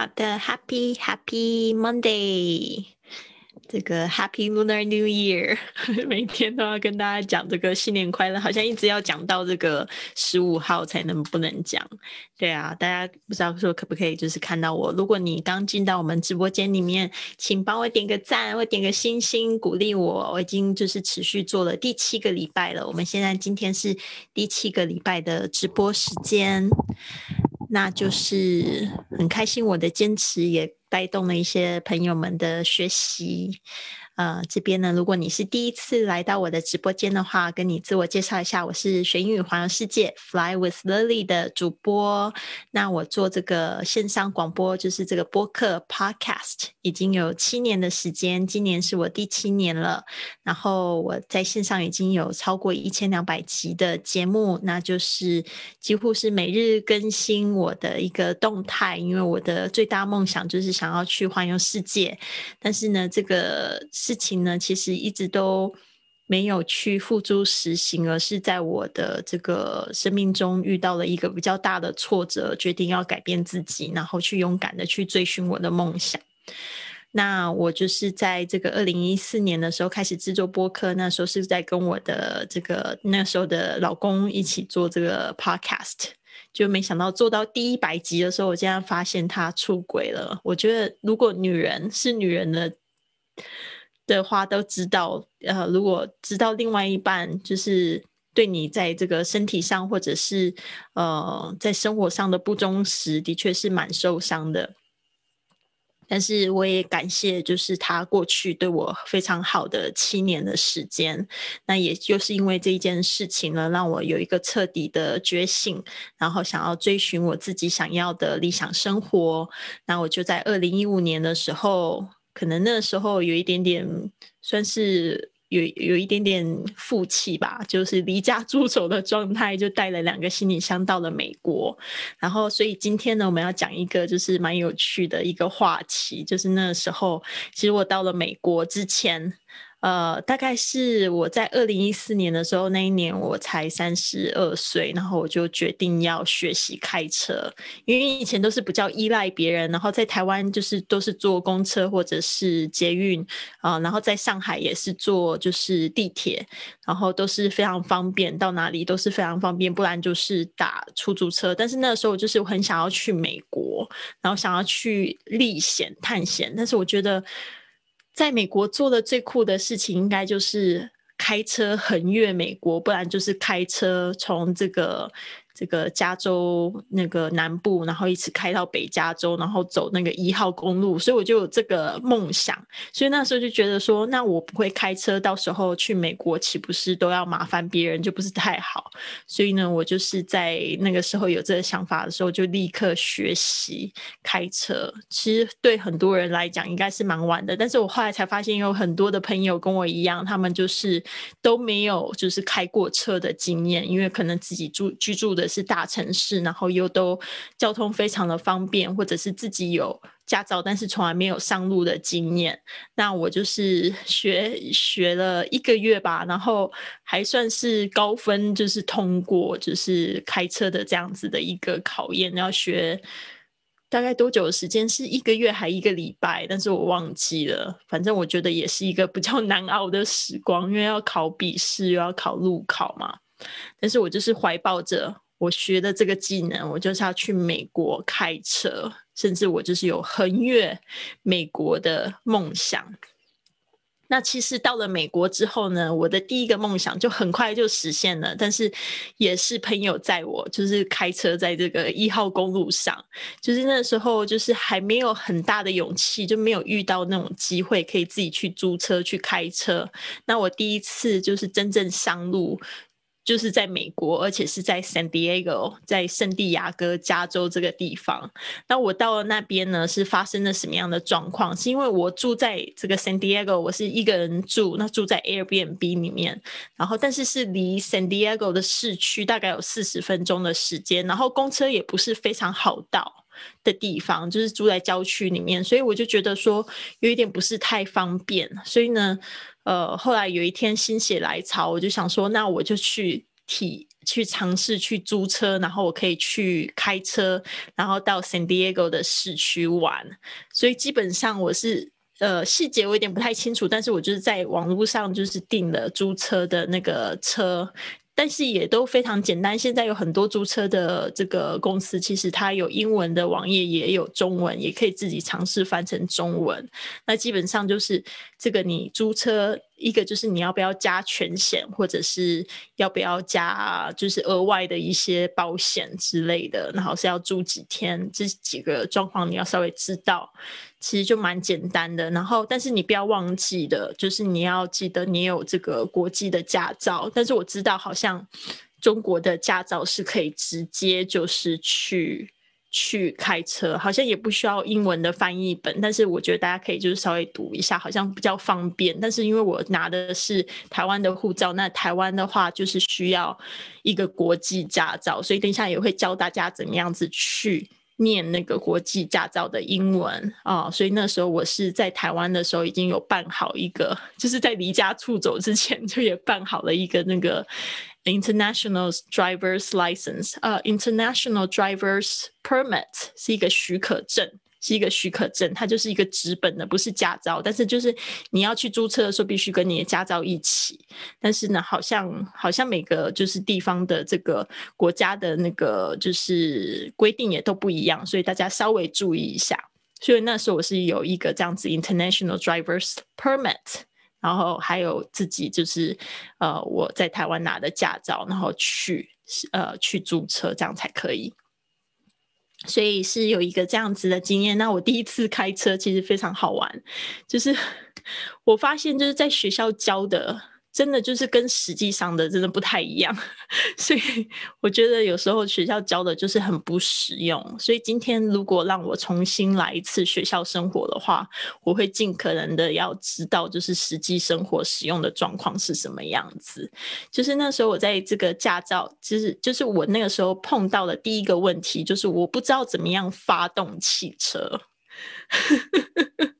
好的，Happy Happy Monday，这个 Happy Lunar New Year，每天都要跟大家讲这个新年快乐，好像一直要讲到这个十五号才能不能讲。对啊，大家不知道说可不可以就是看到我？如果你刚进到我们直播间里面，请帮我点个赞或点个星星鼓励我。我已经就是持续做了第七个礼拜了，我们现在今天是第七个礼拜的直播时间。那就是很开心，我的坚持也带动了一些朋友们的学习。呃，这边呢，如果你是第一次来到我的直播间的话，跟你自我介绍一下，我是学英语环游世界 Fly with Lily 的主播。那我做这个线上广播，就是这个播客 Podcast，已经有七年的时间，今年是我第七年了。然后我在线上已经有超过一千两百集的节目，那就是几乎是每日更新我的一个动态，因为我的最大梦想就是想要去环游世界。但是呢，这个。事情呢，其实一直都没有去付诸实行，而是在我的这个生命中遇到了一个比较大的挫折，决定要改变自己，然后去勇敢的去追寻我的梦想。那我就是在这个二零一四年的时候开始制作播客，那时候是在跟我的这个那时候的老公一起做这个 podcast，就没想到做到第一百集的时候，我竟然发现他出轨了。我觉得如果女人是女人的。的话都知道，呃，如果知道另外一半就是对你在这个身体上或者是呃在生活上的不忠实，的确是蛮受伤的。但是我也感谢，就是他过去对我非常好的七年的时间。那也就是因为这一件事情呢，让我有一个彻底的觉醒，然后想要追寻我自己想要的理想生活。那我就在二零一五年的时候。可能那时候有一点点，算是有有一点点负气吧，就是离家出走的状态，就带了两个行李箱到了美国。然后，所以今天呢，我们要讲一个就是蛮有趣的一个话题，就是那时候，其实我到了美国之前。呃，大概是我在二零一四年的时候，那一年我才三十二岁，然后我就决定要学习开车，因为以前都是比较依赖别人，然后在台湾就是都是坐公车或者是捷运啊，然后在上海也是坐就是地铁，然后都是非常方便，到哪里都是非常方便，不然就是打出租车。但是那时候就是很想要去美国，然后想要去历险探险，但是我觉得。在美国做的最酷的事情，应该就是开车横越美国，不然就是开车从这个。这个加州那个南部，然后一直开到北加州，然后走那个一号公路，所以我就有这个梦想。所以那时候就觉得说，那我不会开车，到时候去美国岂不是都要麻烦别人，就不是太好。所以呢，我就是在那个时候有这个想法的时候，就立刻学习开车。其实对很多人来讲，应该是蛮晚的。但是我后来才发现，有很多的朋友跟我一样，他们就是都没有就是开过车的经验，因为可能自己住居住的。是大城市，然后又都交通非常的方便，或者是自己有驾照，但是从来没有上路的经验。那我就是学学了一个月吧，然后还算是高分，就是通过，就是开车的这样子的一个考验。要学大概多久的时间？是一个月还一个礼拜？但是我忘记了。反正我觉得也是一个比较难熬的时光，因为要考笔试，又要考路考嘛。但是我就是怀抱着。我学的这个技能，我就是要去美国开车，甚至我就是有横越美国的梦想。那其实到了美国之后呢，我的第一个梦想就很快就实现了，但是也是朋友载我，就是开车在这个一号公路上，就是那时候就是还没有很大的勇气，就没有遇到那种机会可以自己去租车去开车。那我第一次就是真正上路。就是在美国，而且是在 San Diego，在圣地亚哥加州这个地方。那我到了那边呢，是发生了什么样的状况？是因为我住在这个 San Diego，我是一个人住，那住在 Airbnb 里面，然后但是是离 San Diego 的市区大概有四十分钟的时间，然后公车也不是非常好到的地方，就是住在郊区里面，所以我就觉得说有一点不是太方便，所以呢。呃，后来有一天心血来潮，我就想说，那我就去体去尝试去租车，然后我可以去开车，然后到 San Diego 的市区玩。所以基本上我是呃细节我有点不太清楚，但是我就是在网络上就是订了租车的那个车。但是也都非常简单。现在有很多租车的这个公司，其实它有英文的网页，也有中文，也可以自己尝试翻成中文。那基本上就是这个，你租车一个就是你要不要加全险，或者是要不要加就是额外的一些保险之类的，然后是要住几天，这几个状况你要稍微知道。其实就蛮简单的，然后但是你不要忘记的，就是你要记得你有这个国际的驾照。但是我知道好像中国的驾照是可以直接就是去去开车，好像也不需要英文的翻译本。但是我觉得大家可以就是稍微读一下，好像比较方便。但是因为我拿的是台湾的护照，那台湾的话就是需要一个国际驾照，所以等一下也会教大家怎么样子去。念那个国际驾照的英文啊，所以那时候我是在台湾的时候已经有办好一个，就是在离家出走之前就也办好了一个那个 international driver's license，呃，international driver's permit 是一个许可证。是一个许可证，它就是一个纸本的，不是驾照。但是就是你要去租车的时候，必须跟你的驾照一起。但是呢，好像好像每个就是地方的这个国家的那个就是规定也都不一样，所以大家稍微注意一下。所以那时候我是有一个这样子 international driver's permit，然后还有自己就是呃我在台湾拿的驾照，然后去呃去租车，这样才可以。所以是有一个这样子的经验。那我第一次开车其实非常好玩，就是 我发现就是在学校教的。真的就是跟实际上的真的不太一样，所以我觉得有时候学校教的就是很不实用。所以今天如果让我重新来一次学校生活的话，我会尽可能的要知道就是实际生活使用的状况是什么样子。就是那时候我在这个驾照，就是就是我那个时候碰到的第一个问题，就是我不知道怎么样发动汽车。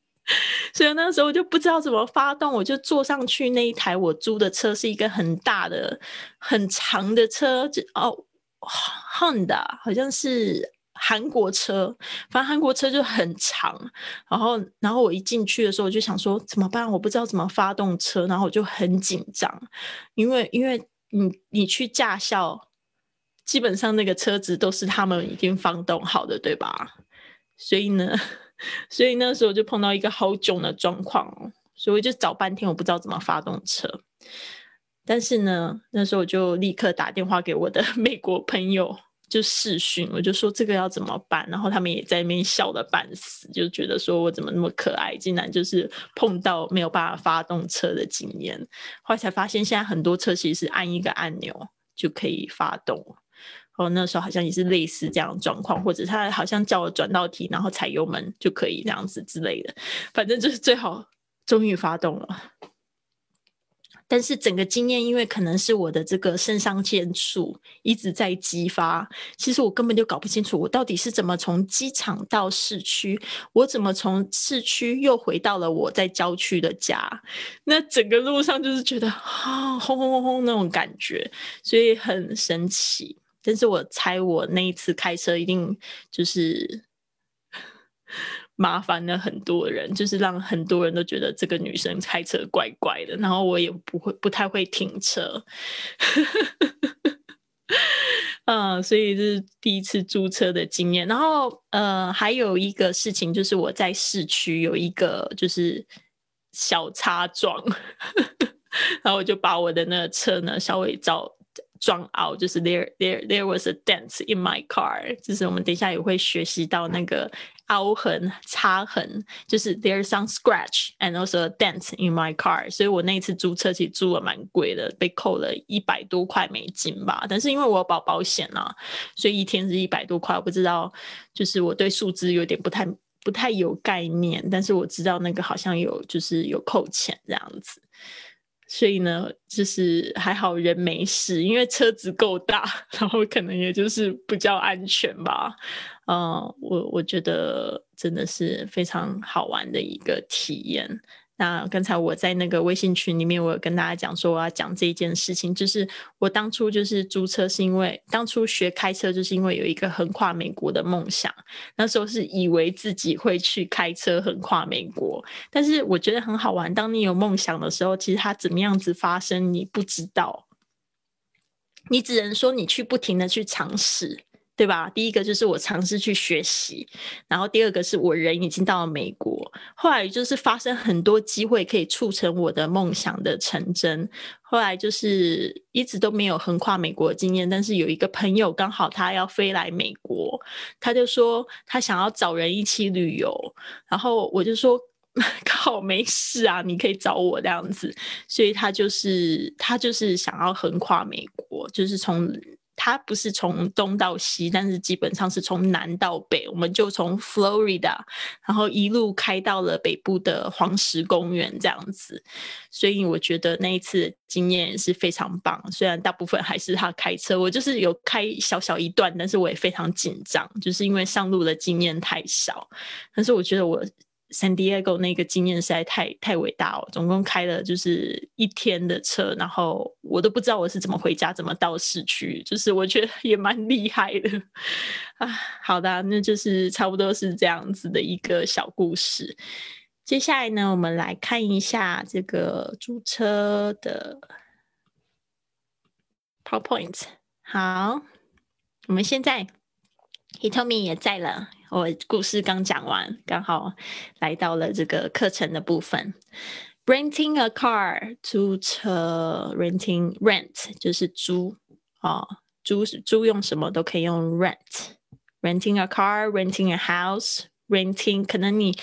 所以那时候我就不知道怎么发动，我就坐上去那一台我租的车，是一个很大的、很长的车，就哦，Honda 好像是韩国车，反正韩国车就很长。然后，然后我一进去的时候，我就想说怎么办？我不知道怎么发动车，然后我就很紧张，因为因为你你去驾校，基本上那个车子都是他们已经发动好的，对吧？所以呢。所以那时候就碰到一个好囧的状况哦，所以我就找半天，我不知道怎么发动车。但是呢，那时候我就立刻打电话给我的 美国朋友，就试讯，我就说这个要怎么办。然后他们也在那边笑的半死，就觉得说我怎么那么可爱，竟然就是碰到没有办法发动车的经验。后来才发现，现在很多车其实按一个按钮就可以发动。哦，那时候好像也是类似这样的状况，或者他好像叫我转到题，然后踩油门就可以这样子之类的，反正就是最好终于发动了。但是整个经验，因为可能是我的这个肾上腺素一直在激发，其实我根本就搞不清楚我到底是怎么从机场到市区，我怎么从市区又回到了我在郊区的家，那整个路上就是觉得啊轰轰轰轰那种感觉，所以很神奇。但是我猜我那一次开车一定就是 麻烦了很多人，就是让很多人都觉得这个女生开车怪怪的。然后我也不会不太会停车，嗯，所以这是第一次租车的经验。然后呃，还有一个事情就是我在市区有一个就是小擦撞，然后我就把我的那个车呢稍微照。撞凹就是 there there there was a dent in my car，就是我们等一下也会学习到那个凹痕、擦痕，就是 there's some scratch and also a dent in my car。所以我那一次租车其实租了蛮贵的，被扣了一百多块美金吧。但是因为我有保保险啊，所以一天是一百多块。我不知道，就是我对数字有点不太不太有概念，但是我知道那个好像有就是有扣钱这样子。所以呢，就是还好人没事，因为车子够大，然后可能也就是比较安全吧。嗯，我我觉得真的是非常好玩的一个体验。那刚才我在那个微信群里面，我有跟大家讲说我要讲这一件事情，就是我当初就是租车是因为当初学开车就是因为有一个横跨美国的梦想，那时候是以为自己会去开车横跨美国，但是我觉得很好玩。当你有梦想的时候，其实它怎么样子发生你不知道，你只能说你去不停的去尝试。对吧？第一个就是我尝试去学习，然后第二个是我人已经到了美国，后来就是发生很多机会可以促成我的梦想的成真。后来就是一直都没有横跨美国的经验，但是有一个朋友刚好他要飞来美国，他就说他想要找人一起旅游，然后我就说 靠，没事啊，你可以找我这样子。所以他就是他就是想要横跨美国，就是从。它不是从东到西，但是基本上是从南到北。我们就从 Florida，然后一路开到了北部的黄石公园这样子。所以我觉得那一次经验是非常棒。虽然大部分还是他开车，我就是有开小小一段，但是我也非常紧张，就是因为上路的经验太少。但是我觉得我。San Diego 那个经验实在太太伟大了，总共开了就是一天的车，然后我都不知道我是怎么回家，怎么到市区，就是我觉得 也蛮厉害的啊。好的，那就是差不多是这样子的一个小故事。接下来呢，我们来看一下这个租车的 PowerPoint。好，我们现在 Hitomi 也在了。我故事刚讲完，刚好来到了这个课程的部分。Renting a car，租车；renting rent 就是租啊，租租用什么都可以用 rent。Renting a car，renting a house，renting 可能你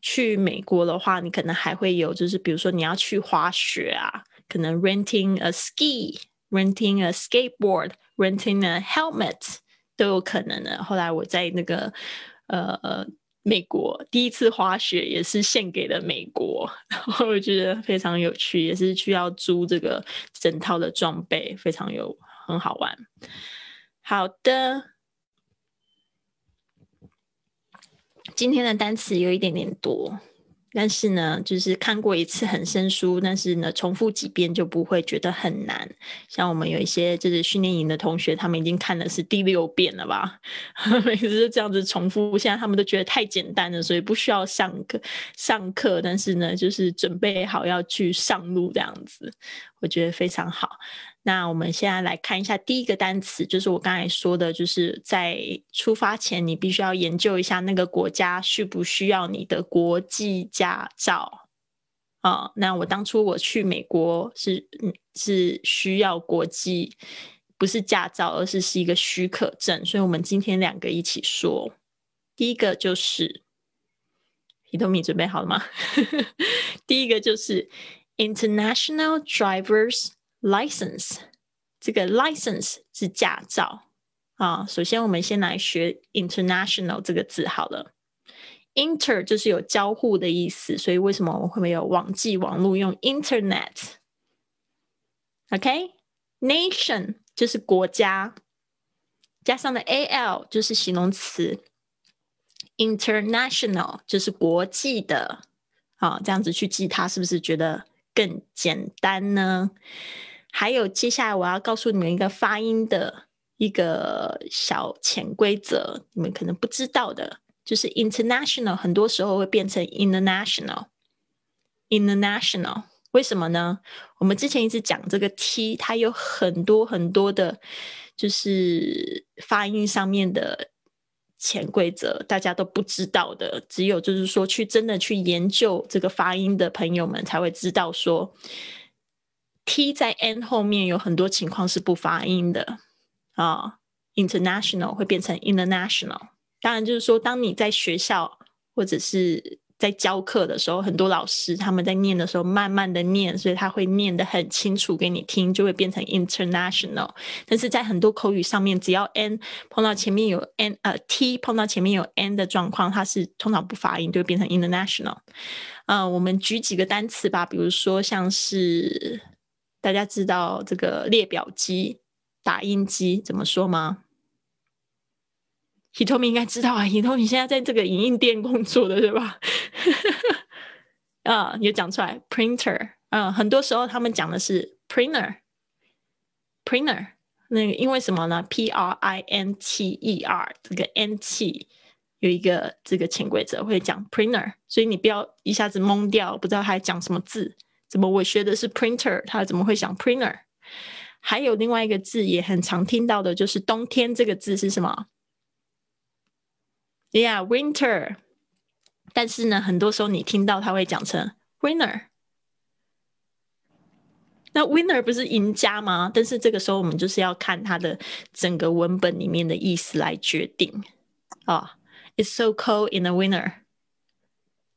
去美国的话，你可能还会有，就是比如说你要去滑雪啊，可能 renting a ski，renting a skateboard，renting a helmet。都有可能的。后来我在那个呃美国第一次滑雪也是献给了美国，然后我觉得非常有趣，也是需要租这个整套的装备，非常有很好玩。好的，今天的单词有一点点多。但是呢，就是看过一次很生疏，但是呢，重复几遍就不会觉得很难。像我们有一些就是训练营的同学，他们已经看的是第六遍了吧？每次这样子重复，现在他们都觉得太简单了，所以不需要上课上课。但是呢，就是准备好要去上路这样子，我觉得非常好。那我们现在来看一下第一个单词，就是我刚才说的，就是在出发前你必须要研究一下那个国家需不需要你的国际驾照啊。那我当初我去美国是是需要国际，不是驾照，而是是一个许可证。所以，我们今天两个一起说，第一个就是皮托米准备好了吗？第一个就是 International Drivers。License，这个 license 是驾照啊。首先，我们先来学 international 这个字好了。Inter 就是有交互的意思，所以为什么我们会没有网际网络用 Internet？OK，Nation 就是国家，加上的 al 就是形容词，International 就是国际的。啊，这样子去记它，是不是觉得更简单呢？还有，接下来我要告诉你们一个发音的一个小潜规则，你们可能不知道的，就是 international 很多时候会变成 international，international，为什么呢？我们之前一直讲这个 t，它有很多很多的，就是发音上面的潜规则，大家都不知道的，只有就是说去真的去研究这个发音的朋友们才会知道说。T 在 N 后面有很多情况是不发音的啊，international 会变成 international。当然，就是说，当你在学校或者是在教课的时候，很多老师他们在念的时候，慢慢的念，所以他会念得很清楚给你听，就会变成 international。但是在很多口语上面，只要 N 碰到前面有 N 呃 T 碰到前面有 N 的状况，它是通常不发音，就会变成 international。嗯，我们举几个单词吧，比如说像是。大家知道这个列表机、打印机怎么说吗？Hitomi 应该知道啊，Hitomi 现在在这个影印店工作的，对吧？啊，有讲出来，printer，嗯，很多时候他们讲的是 printer，printer，那个因为什么呢？P R I N T E R 这个 N T 有一个这个潜规则会讲 printer，所以你不要一下子懵掉，不知道他讲什么字。怎么我学的是 printer，他怎么会想 printer？还有另外一个字也很常听到的，就是冬天这个字是什么？Yeah，winter。但是呢，很多时候你听到他会讲成 winner。那 winner 不是赢家吗？但是这个时候我们就是要看它的整个文本里面的意思来决定啊。It's so cold in the winter。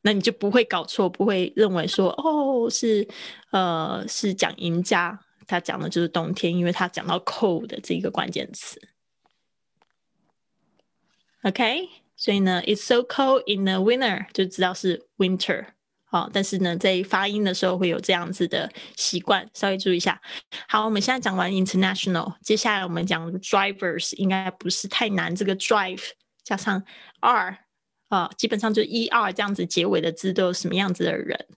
那你就不会搞错，不会认为说哦是呃是讲赢家。他讲的就是冬天，因为他讲到 cold 这一个关键词。OK，所以呢，It's so cold in the winter，就知道是 winter。好，但是呢，在发音的时候会有这样子的习惯，稍微注意一下。好，我们现在讲完 international，接下来我们讲 drivers，应该不是太难。这个 drive 加上 r 啊，基本上就一、二这样子结尾的字都有什么样子的人？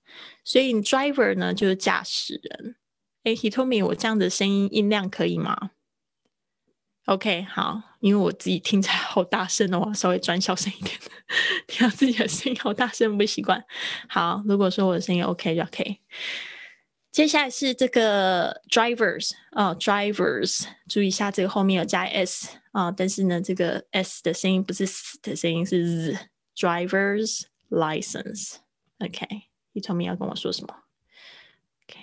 所以 driver 呢，就是驾驶人。哎，He told me 我这样的声音音量可以吗？OK，好，因为我自己听起来好大声哦，稍微转小声一点，听到自己的声音好大声不习惯。好，如果说我的声音 OK 就 OK。接下来是这个 drivers 啊，drivers，注意一下这个后面有加 s 啊，但是呢，这个 s 的声音不是 s 的声音，是日 Driver's license。OK，He told me 要跟我说什么？OK，？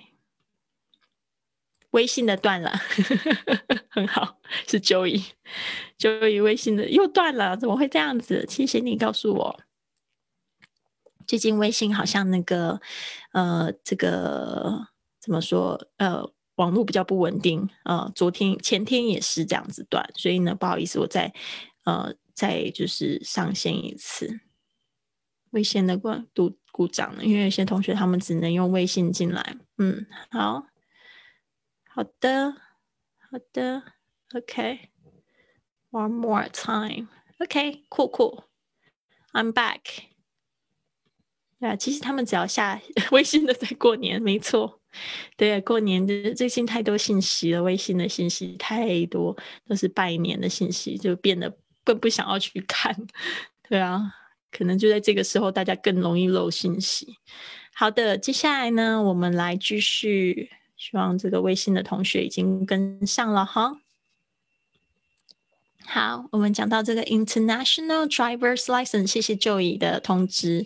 微信的断了，很好，是 Joey，Joey 微信的又断了，怎么会这样子？谢谢你告诉我。最近微信好像那个呃，这个怎么说？呃，网络比较不稳定呃，昨天前天也是这样子断，所以呢，不好意思，我再呃再就是上线一次。微信的关故故障了，因为有些同学他们只能用微信进来。嗯，好。好的，好的，OK，One more time，OK，cool cool，I'm back。对啊，其实他们只要下 微信的在过年，没错。对，过年的最近太多信息了，微信的信息太多，都是拜年的信息，就变得更不想要去看。对啊，可能就在这个时候，大家更容易漏信息。好的，接下来呢，我们来继续。希望这个微信的同学已经跟上了哈。好，我们讲到这个 international driver's license，谢谢 Joey 的通知。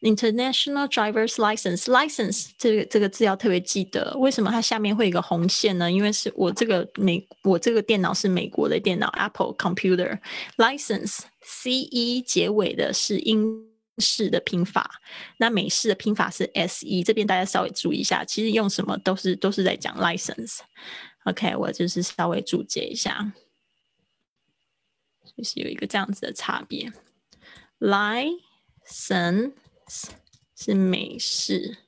international driver's license，license 这个这个字要特别记得。为什么它下面会有一个红线呢？因为是我这个美，我这个电脑是美国的电脑，Apple computer license C E 结尾的是英。式的拼法，那美式的拼法是 S E，这边大家稍微注意一下，其实用什么都是都是在讲 license。OK，我就是稍微注解一下，就是有一个这样子的差别。license 是美式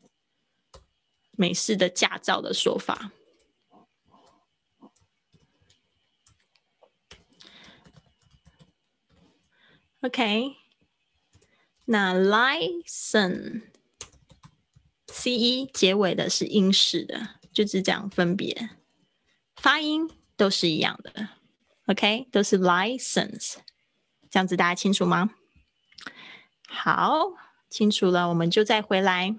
美式的驾照的说法。OK。那 license，c e 结尾的是英式的，就是这样分别，发音都是一样的，OK，都是 license，这样子大家清楚吗？好，清楚了，我们就再回来。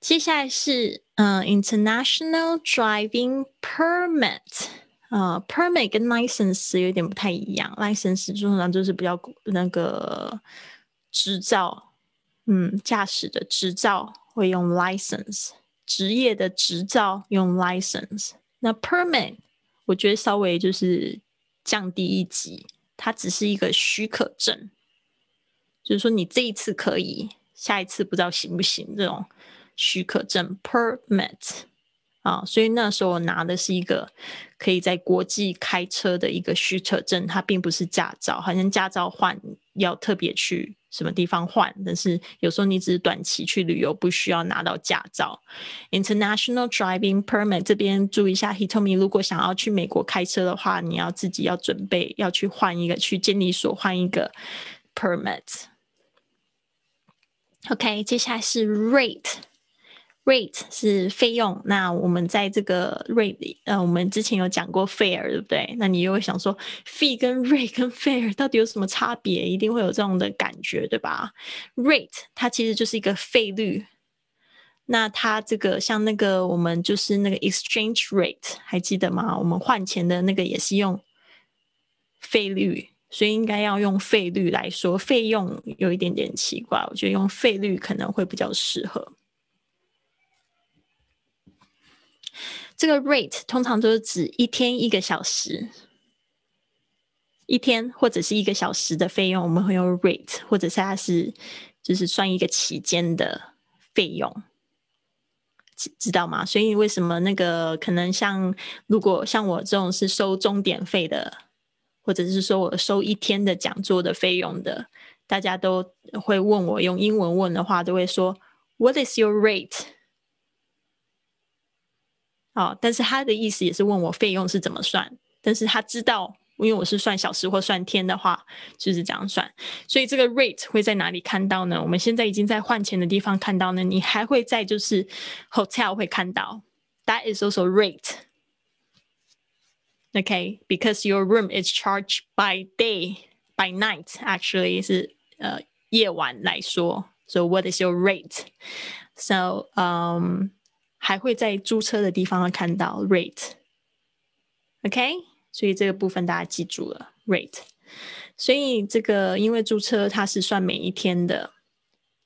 接下来是嗯，international driving permit，啊，permit 跟 license 有点不太一样，license 通常就是比较那个。执照，嗯，驾驶的执照会用 license，职业的执照用 license。那 permit 我觉得稍微就是降低一级，它只是一个许可证，就是说你这一次可以，下一次不知道行不行这种许可证 permit 啊。所以那时候我拿的是一个可以在国际开车的一个许可证，它并不是驾照，好像驾照换要特别去。什么地方换？但是有时候你只是短期去旅游，不需要拿到驾照。International driving permit 这边注意一下，He told me，如果想要去美国开车的话，你要自己要准备要去换一个，去监理所换一个 permit。OK，接下来是 rate Rate 是费用。那我们在这个 rate 里，呃，我们之前有讲过 fair，对不对？那你又会想说，fee 跟 rate 跟 fair 到底有什么差别？一定会有这种的感觉，对吧？rate 它其实就是一个费率。那它这个像那个我们就是那个 exchange rate，还记得吗？我们换钱的那个也是用费率。所以应该要用费率来说，费用有一点点奇怪，我觉得用费率可能会比较适合。这个 rate 通常都是指一天一个小时，一天或者是一个小时的费用，我们会用 rate，或者是它是就是算一个期间的费用，知知道吗？所以为什么那个可能像如果像我这种是收钟点费的？或者是说我收一天的讲座的费用的，大家都会问我用英文问的话，都会说 What is your rate？哦，但是他的意思也是问我费用是怎么算，但是他知道，因为我是算小时或算天的话，就是这样算。所以这个 rate 会在哪里看到呢？我们现在已经在换钱的地方看到呢，你还会在就是 hotel 会看到，That is also rate。Okay, because your room is charged by day, by night. Actually, 是呃夜晚来说。So what is your rate? So, um, 还会在租车的地方看到 rate. OK，所以这个部分大家记住了 rate。所以这个因为租车它是算每一天的。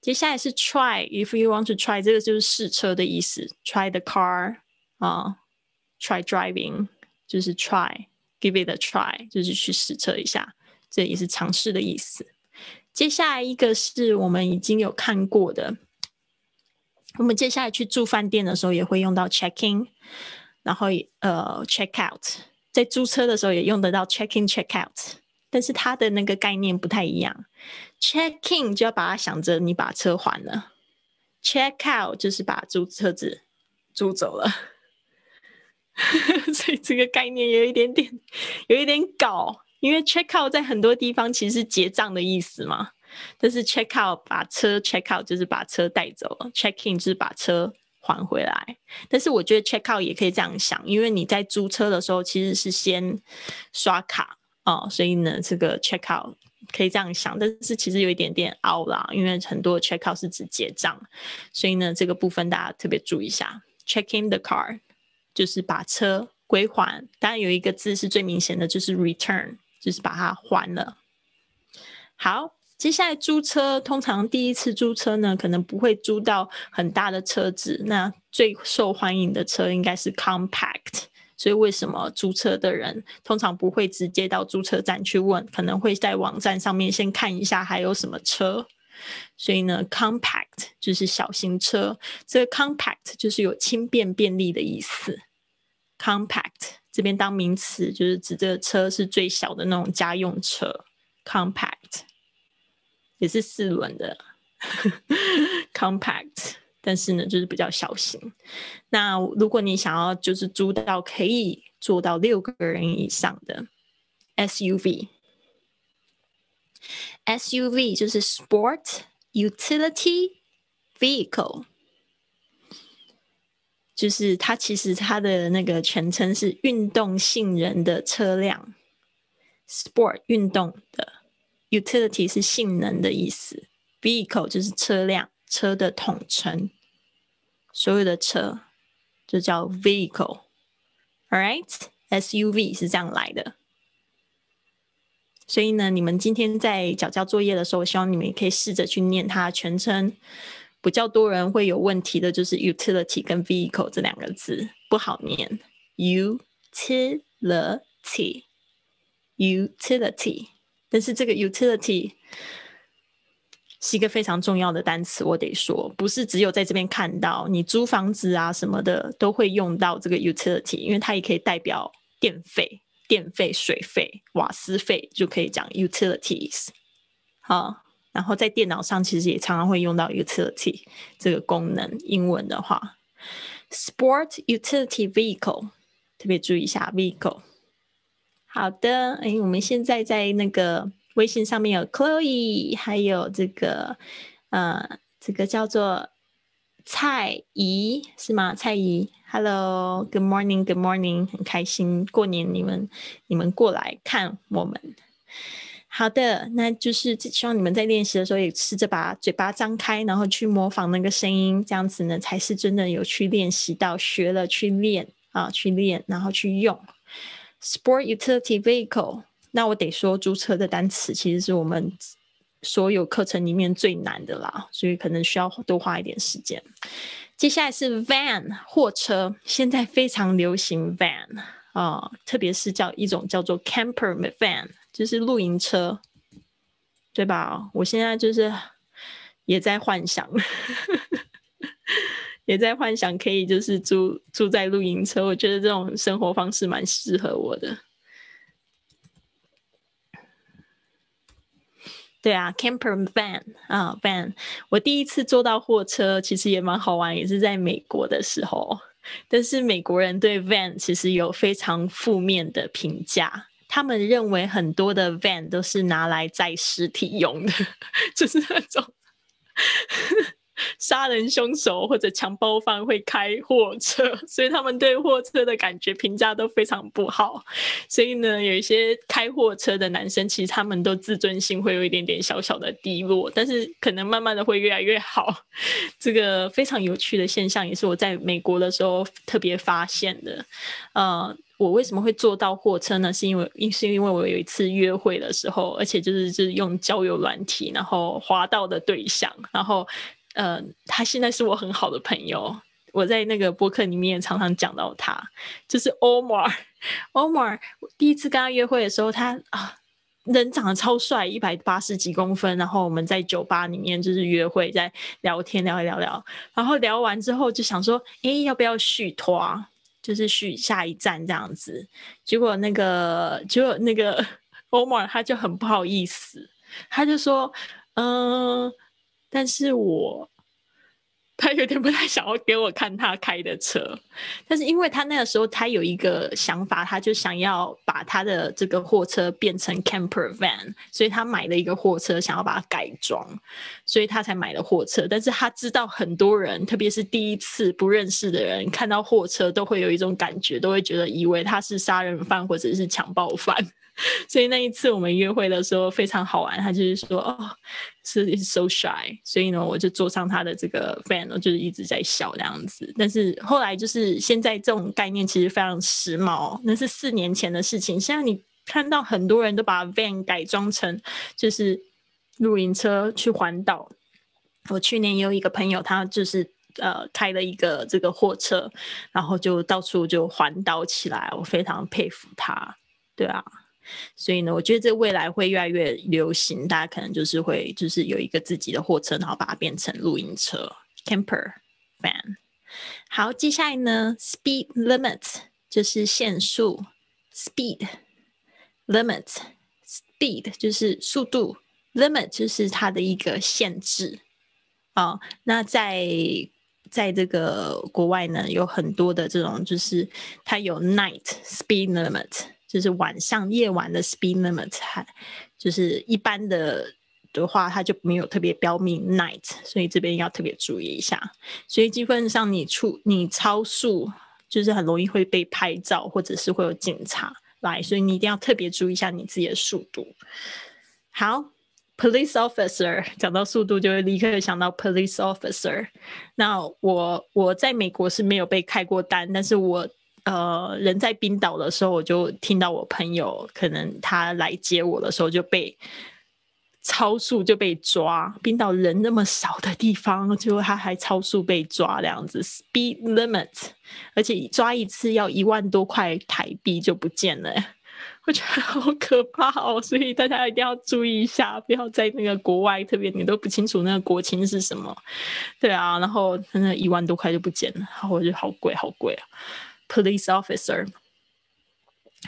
接下来是 try. If you want to try，这个就是试车的意思。Try the car 啊，try driving。就是 try，give it a try，就是去试车一下，这也是尝试的意思。接下来一个是我们已经有看过的，我们接下来去住饭店的时候也会用到 check in，然后呃 check out，在租车的时候也用得到 check in check out，但是它的那个概念不太一样。check in 就要把它想着你把车还了，check out 就是把租车子租走了。所以这个概念有一点点，有一点搞，因为 check out 在很多地方其实是结账的意思嘛，但是 check out 把车 check out 就是把车带走了，check in 就是把车还回来。但是我觉得 check out 也可以这样想，因为你在租车的时候其实是先刷卡哦，所以呢，这个 check out 可以这样想，但是其实有一点点凹啦，因为很多 check out 是指结账，所以呢，这个部分大家特别注意一下，check in the car。就是把车归还，当然有一个字是最明显的，就是 return，就是把它还了。好，接下来租车，通常第一次租车呢，可能不会租到很大的车子，那最受欢迎的车应该是 compact。所以为什么租车的人通常不会直接到租车站去问，可能会在网站上面先看一下还有什么车。所以呢，compact 就是小型车，这个 compact 就是有轻便便利的意思。Compact 这边当名词，就是指这个车是最小的那种家用车。Compact 也是四轮的，Compact，但是呢，就是比较小型。那如果你想要就是租到可以坐到六个人以上的 SUV，SUV 就是 Sport Utility Vehicle。就是它其实它的那个全称是运动性能的车辆，sport 运动的，utility 是性能的意思，vehicle 就是车辆车的统称，所有的车就叫 vehicle，all right，SUV 是这样来的。所以呢，你们今天在交交作业的时候，我希望你们也可以试着去念它全称。比较多人会有问题的就是 utility 跟 vehicle 这两个字不好念，utility，utility，但是这个 utility 是一个非常重要的单词，我得说，不是只有在这边看到，你租房子啊什么的都会用到这个 utility，因为它也可以代表电费、电费、水费、瓦斯费，就可以讲 utilities，好。然后在电脑上其实也常常会用到 utility 这个功能。英文的话，sport utility vehicle，特别注意一下 vehicle。好的，哎，我们现在在那个微信上面有 Chloe，还有这个呃这个叫做蔡怡是吗？蔡怡，Hello，Good morning，Good morning，很开心过年你们你们过来看我们。好的，那就是希望你们在练习的时候也试着把嘴巴张开，然后去模仿那个声音，这样子呢才是真的有去练习到学了去练啊，去练然后去用。Sport utility vehicle，那我得说租车的单词其实是我们所有课程里面最难的啦，所以可能需要多花一点时间。接下来是 van 货车，现在非常流行 van 啊，特别是叫一种叫做 camper van。就是露营车，对吧？我现在就是也在幻想，也在幻想可以就是住住在露营车。我觉得这种生活方式蛮适合我的。对啊，camper van 啊，van。我第一次坐到货车，其实也蛮好玩，也是在美国的时候。但是美国人对 van 其实有非常负面的评价。他们认为很多的 van 都是拿来载尸体用的，就是那种杀人凶手或者强暴犯会开货车，所以他们对货车的感觉评价都非常不好。所以呢，有一些开货车的男生，其实他们都自尊心会有一点点小小的低落，但是可能慢慢的会越来越好。这个非常有趣的现象，也是我在美国的时候特别发现的，呃。我为什么会坐到货车呢？是因为，是因为我有一次约会的时候，而且就是就是用交友软体，然后滑到的对象，然后，呃，他现在是我很好的朋友。我在那个播客里面常常讲到他，就是 Omar。Omar 第一次跟他约会的时候，他啊人长得超帅，一百八十几公分。然后我们在酒吧里面就是约会，在聊天聊一聊聊，然后聊完之后就想说，哎，要不要续拖？就是续下一站这样子，结果那个结果那个 Omar 他就很不好意思，他就说，嗯，但是我。他有点不太想要给我看他开的车，但是因为他那个时候他有一个想法，他就想要把他的这个货车变成 camper van，所以他买了一个货车，想要把它改装，所以他才买了货车。但是他知道很多人，特别是第一次不认识的人，看到货车都会有一种感觉，都会觉得以为他是杀人犯或者是强暴犯。所以那一次我们约会的时候非常好玩，他就是说哦，是 so shy，所以呢我就坐上他的这个 van，我就是一直在笑这样子。但是后来就是现在这种概念其实非常时髦，那是四年前的事情。现在你看到很多人都把 van 改装成就是露营车去环岛。我去年有一个朋友，他就是呃开了一个这个货车，然后就到处就环岛起来，我非常佩服他。对啊。所以呢，我觉得这未来会越来越流行，大家可能就是会就是有一个自己的货车，然后把它变成露营车 （camper van）。好，接下来呢，speed limit 就是限速，speed limit speed 就是速度，limit 就是它的一个限制。啊，那在在这个国外呢，有很多的这种，就是它有 night speed limit。就是晚上夜晚的 speed limit，就是一般的的话，它就没有特别标明 night，所以这边要特别注意一下。所以基本上你出你超速，就是很容易会被拍照，或者是会有警察来，所以你一定要特别注意一下你自己的速度。好，police officer 讲到速度就会立刻想到 police officer。那我我在美国是没有被开过单，但是我。呃，人在冰岛的时候，我就听到我朋友可能他来接我的时候就被超速就被抓。冰岛人那么少的地方，结果他还超速被抓，这样子 speed limit，而且抓一次要一万多块台币就不见了，我觉得好可怕哦。所以大家一定要注意一下，不要在那个国外，特别你都不清楚那个国情是什么，对啊，然后那一万多块就不见了，然后我觉得好贵，好贵啊。Police officer，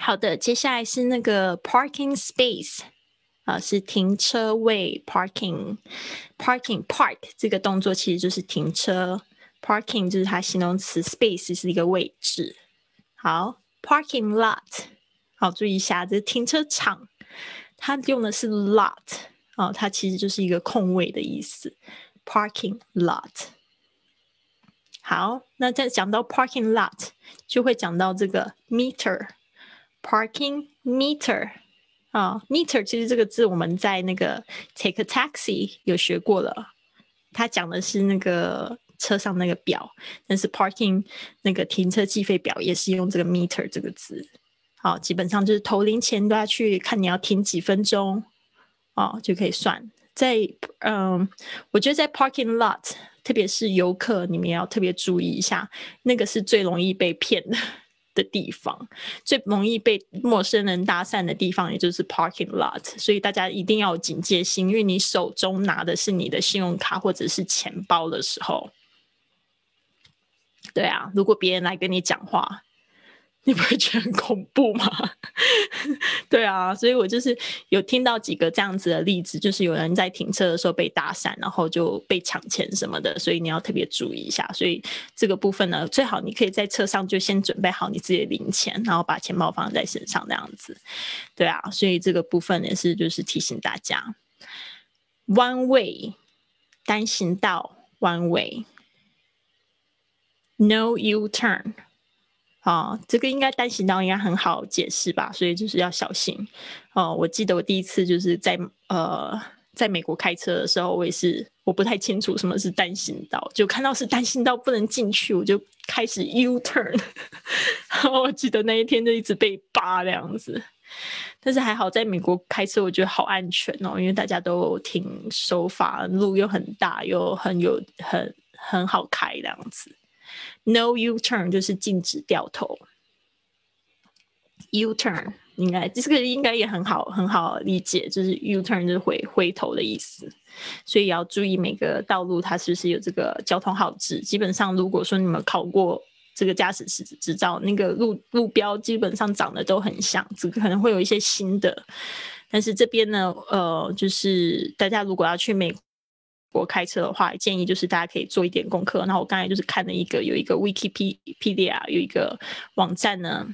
好的，接下来是那个 parking space，啊，是停车位 parking，parking park 这个动作其实就是停车，parking 就是它形容词，space 是一个位置。好，parking lot，好，注意一下，这停车场，它用的是 lot，哦，它其实就是一个空位的意思。parking lot。好，那在讲到 parking lot，就会讲到这个 meter，parking meter 啊，meter 其实这个字我们在那个 take a taxi 有学过了，它讲的是那个车上那个表，但是 parking 那个停车计费表也是用这个 meter 这个字。好，基本上就是投零钱都要去看你要停几分钟，哦，就可以算。在嗯，我觉得在 parking lot。特别是游客，你们要特别注意一下，那个是最容易被骗的的地方，最容易被陌生人搭讪的地方，也就是 parking lot。所以大家一定要警戒心，因为你手中拿的是你的信用卡或者是钱包的时候，对啊，如果别人来跟你讲话。你不会觉得很恐怖吗？对啊，所以我就是有听到几个这样子的例子，就是有人在停车的时候被搭讪，然后就被抢钱什么的，所以你要特别注意一下。所以这个部分呢，最好你可以在车上就先准备好你自己的零钱，然后把钱包放在身上这样子。对啊，所以这个部分也是就是提醒大家，one way 单行道，one way，no U turn。啊，这个应该单行道应该很好解释吧，所以就是要小心。哦，我记得我第一次就是在呃在美国开车的时候，我也是我不太清楚什么是单行道，就看到是单行道不能进去，我就开始 U turn。我记得那一天就一直被扒这样子，但是还好在美国开车，我觉得好安全哦，因为大家都挺守法，路又很大，又很有很很好开这样子。No U turn 就是禁止掉头。U turn 应该这个应该也很好很好理解，就是 U turn 就是回回头的意思，所以要注意每个道路它是不是有这个交通号志。基本上如果说你们考过这个驾驶执执照，那个路路标基本上长得都很像，只可能会有一些新的。但是这边呢，呃，就是大家如果要去美。我开车的话，建议就是大家可以做一点功课。然后我刚才就是看了一个有一个 Wikipedia 有一个网站呢，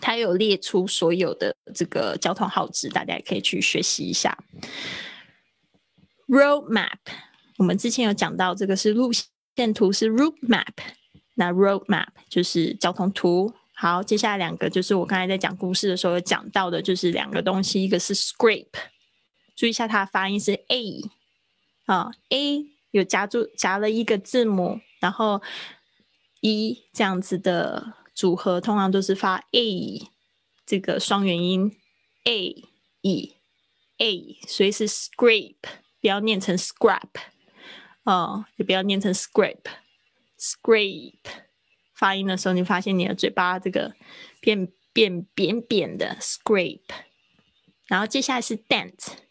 它有列出所有的这个交通号志，大家也可以去学习一下。Road map，我们之前有讲到这个是路线图是 route map，那 road map 就是交通图。好，接下来两个就是我刚才在讲故事的时候有讲到的，就是两个东西，一个是 scrape。注意一下，它的发音是 a 啊，a 有夹住夹了一个字母，然后 e 这样子的组合，通常都是发 a 这个双元音 a e a，所以是 scrape，不要念成 scrap 啊，也不要念成 scrape，scrape 发音的时候，你发现你的嘴巴这个变变扁扁的 scrape，然后接下来是 dent。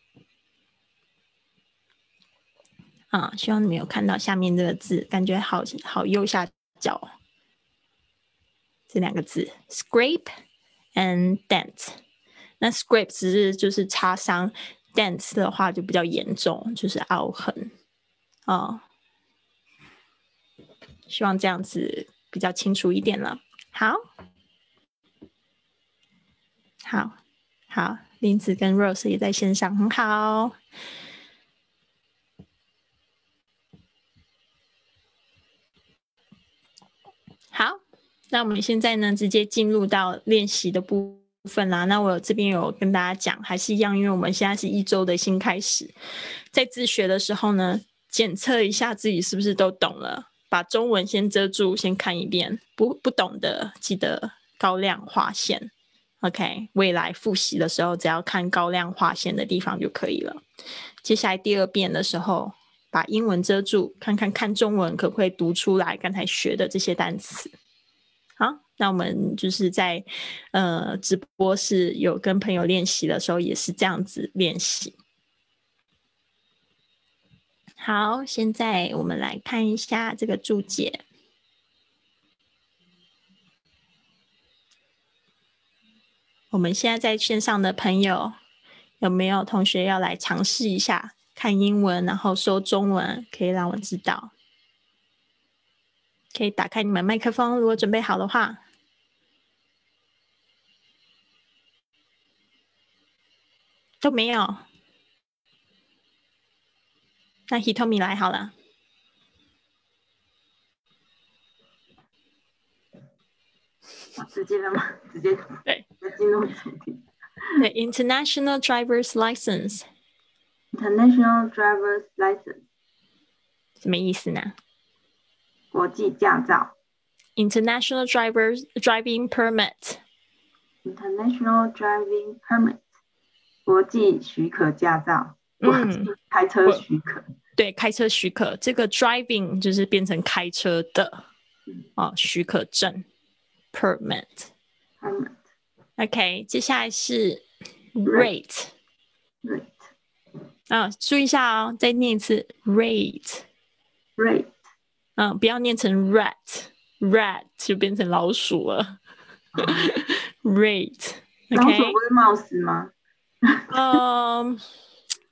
啊，希望你们有看到下面这个字，感觉好好右下角这两个字，scrape and dent。那 scrape 只是就是擦伤，dent 的话就比较严重，就是凹痕。哦，希望这样子比较清楚一点了。好，好，好，林子跟 Rose 也在线上，很好。好，那我们现在呢，直接进入到练习的部分啦。那我这边有跟大家讲，还是一样，因为我们现在是一周的新开始，在自学的时候呢，检测一下自己是不是都懂了，把中文先遮住，先看一遍，不不懂的记得高亮划线。OK，未来复习的时候，只要看高亮划线的地方就可以了。接下来第二遍的时候。把英文遮住，看看看中文可不可以读出来刚才学的这些单词。好，那我们就是在呃直播室有跟朋友练习的时候，也是这样子练习。好，现在我们来看一下这个注解。我们现在在线上的朋友，有没有同学要来尝试一下？看英文，然后说中文，可以让我知道。可以打开你们麦克风，如果准备好的话。都没有。那 Hitomi 来好了。直接了吗？直接对，进入主题。对，International Driver's License。International Driver's License 什么意思呢？国际驾照。International Driver's Driving Permit。International Driving Permit 国际许可驾照。嗯，开车许可。对，开车许可。这个 driving 就是变成开车的哦，许可证。Permit。Permit。OK，接下来是 rate。Rate。啊，注意一下哦，再念一次 rate。Rate。嗯，不要念成 rat，rat 就变成老鼠了。Rate。老鼠不是 mouse 吗？嗯，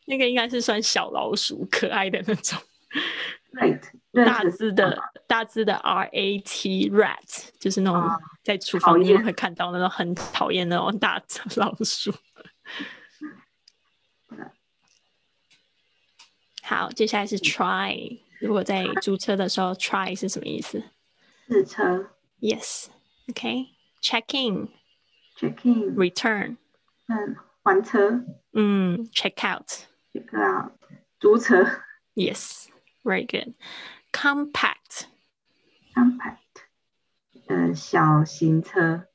那个应该是算小老鼠，可爱的那种。Rate。大只的大只的 R A T rat 就是那种在厨房里面会看到那种很讨厌那种大老鼠。好，接下来是 try。如果在租车的时候，try 是什么意思？试车。Yes。OK。Check in。Check in。Return。嗯，还车。嗯，check out。check out。租车。Yes。Very good。Compact。Compact。呃，小型车。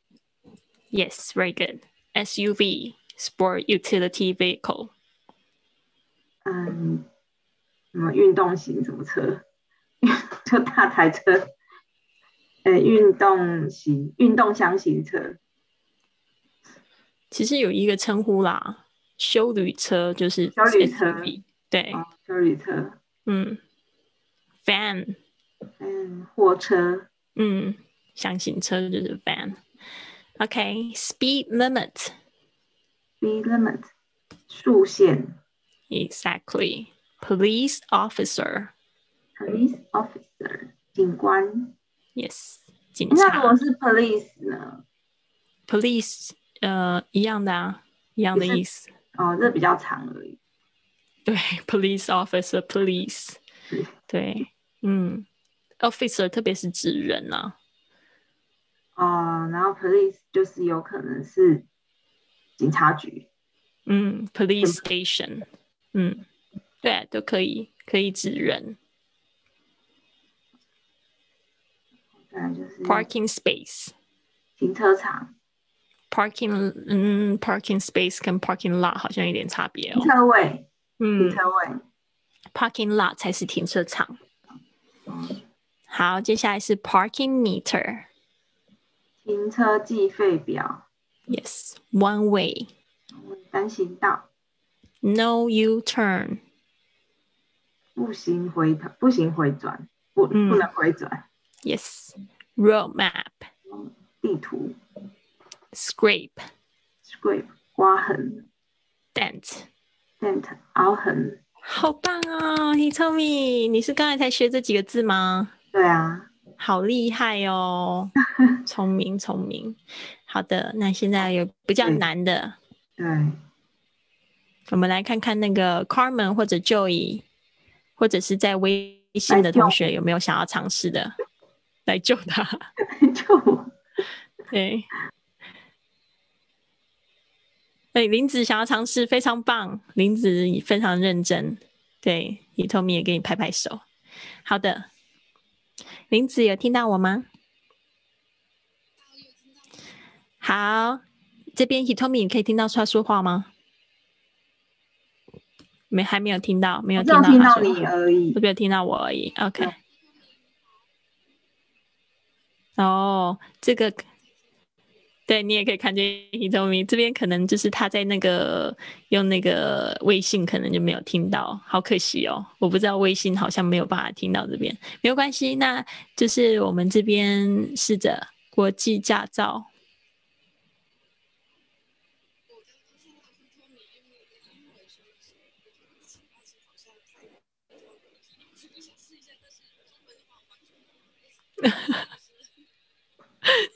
Yes。Very good。SUV。Sport utility vehicle。嗯。 什么运动型什么车？就大台车，呃，运动型、运动箱型车。其实有一个称呼啦，修旅车就是修旅车，对，修旅车。嗯，van，嗯，货车，嗯，箱型车就是 van。OK，speed limit，speed limit，速限。Exactly。Police officer. Police officer. 警官。Yes. 警察。那如果是 police 呢？Police，呃，一样的啊，一样的意思。哦，这比较长而已。对，police officer, police。对，嗯，officer 特别是指人呐。哦，然后 police 就是有可能是警察局。嗯，police station。嗯。 对，都可以，可以指人。就是 parking space，停车场。parking，嗯，parking space 跟 parking lot 好像有点差别哦。停车位，嗯，停车位。parking lot 才是停车场。好，接下来是 parking meter，停车计费表。Yes，one way，单行道。No U turn。不行回头，不行回转，不不能回转。Yes，road map，地图。Scrape，scrape，刮痕。Dent，dent，凹痕。好棒哦，Hitomi，你是刚才才学这几个字吗？对啊，好厉害哦，聪明聪明。好的，那现在有比较难的。对，我们来看看那个 Carmen 或者 Joey。或者是在微信的同学有没有想要尝试的来救他？救我？对，哎，林子想要尝试，非常棒，林子非常认真。对，伊托米也给你拍拍手。好的，林子有听到我吗？好，这边伊托米你可以听到他说话吗？没，还没有听到，没有听到，听到你而已，没有听到我而已。OK。哦，这个，对你也可以看见 Hitomi 这边可能就是他在那个用那个微信，可能就没有听到，好可惜哦。我不知道微信好像没有办法听到这边，没有关系，那就是我们这边试着国际驾照。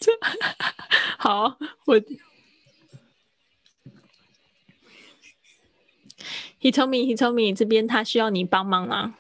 这 好，我 He told me, he told me 这边他需要你帮忙啊。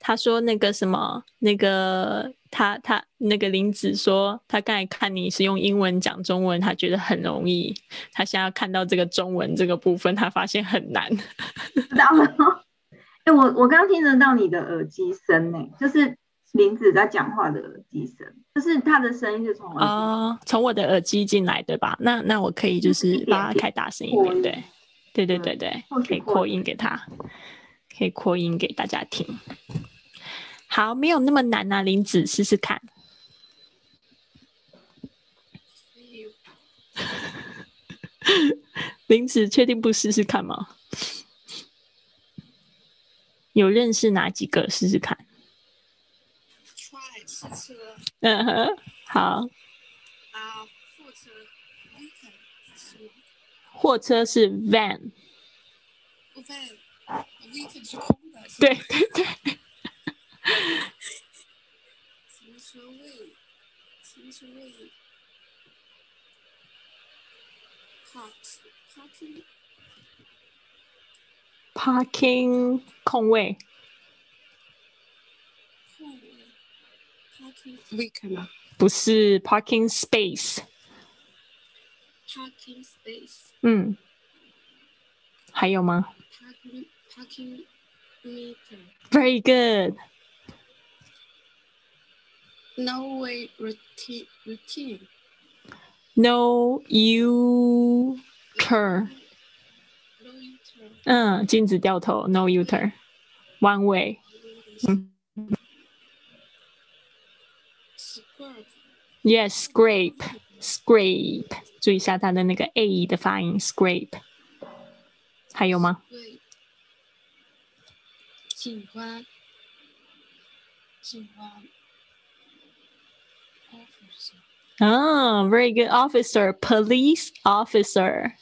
他说那个什么，那个他他那个林子说，他刚才看你是用英文讲中文，他觉得很容易。他现在看到这个中文这个部分，他发现很难。知道了。哎，我我刚听得到你的耳机声呢，就是林子在讲话的耳机声，就是他的声音是从哦，从我的耳机进来，对吧？那那我可以就是把它开大声一点，对。对对对对，可以扩音给他，可以扩音给大家听。好，没有那么难啊，林子试试看。林子确定不试试看吗？有认识哪几个试试看？Try 试车。嗯哼，好。啊货车货车是 van，van，van 是空的对对对。停车位，停车位，parking，parking 空位，，parking week 吗？不是 parking space。Parking space。嗯，还有吗？Parking parking meter。Very good。No way routine routine。No U turn。No U turn。嗯，禁止掉头。No U turn。One way。嗯。 Yes, scrape, scrape。注意一下它的那个 a 的发音，scrape。还有吗？警官，警官，officer。very good officer，police officer。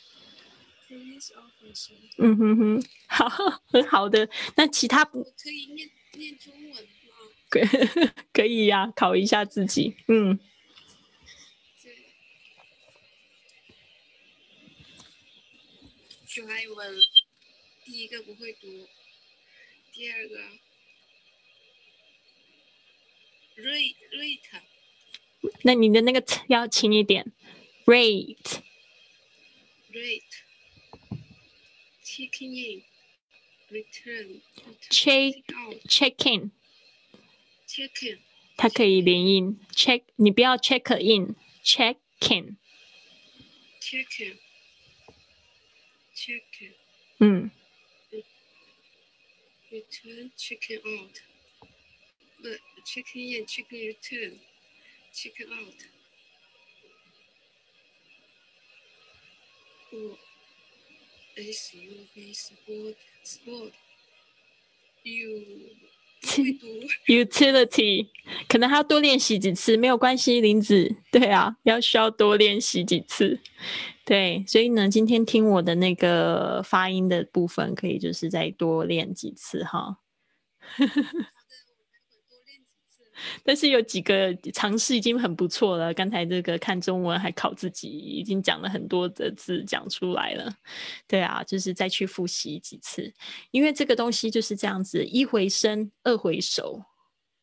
police officer。嗯哼哼，好，很好的。那其他不可以念念中文吗？可可以呀，考一下自己。嗯。外文，第一个不会读，第二个，rate rate，那你的那个要轻一点，rate，rate，checking in，return，check check in，check in，它可以连音，check，你不要 check in，check in，check in。check. 嗯。Return chicken out. But chicken in, chicken return, chicken out. Or SUV sport sport. You utility 可能还要多练习几次，没有关系，林子。对啊，要需要多练习几次。对，所以呢，今天听我的那个发音的部分，可以就是再多练几次哈。但是有几个尝试已经很不错了。刚才这个看中文还考自己，已经讲了很多的字讲出来了。对啊，就是再去复习几次，因为这个东西就是这样子，一回生，二回熟。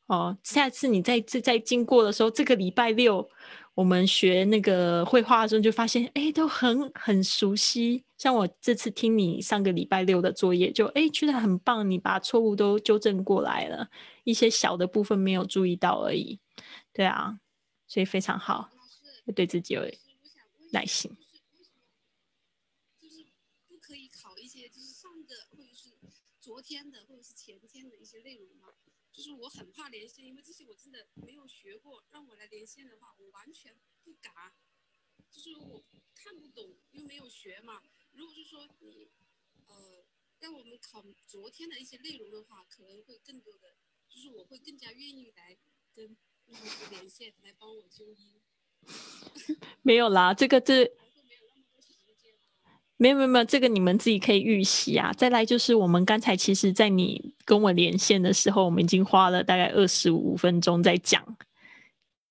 哦，下次你再再再经过的时候，这个礼拜六。我们学那个绘画的时候，就发现哎，都很很熟悉。像我这次听你上个礼拜六的作业，就哎觉得很棒，你把错误都纠正过来了，一些小的部分没有注意到而已。对啊，所以非常好，对自己有耐心。就是不可以考一些就是上个或者是昨天的或者是前天的一些内容？就是我很怕连线，因为这些我真的没有学过。让我来连线的话，我完全不敢。就是我看不懂，又没有学嘛。如果是说你，呃，让我们考昨天的一些内容的话，可能会更多的，就是我会更加愿意来跟老师连线，来帮我纠音。没有啦，这个这。没有没有没有，这个你们自己可以预习啊。再来就是我们刚才其实，在你跟我连线的时候，我们已经花了大概二十五分钟在讲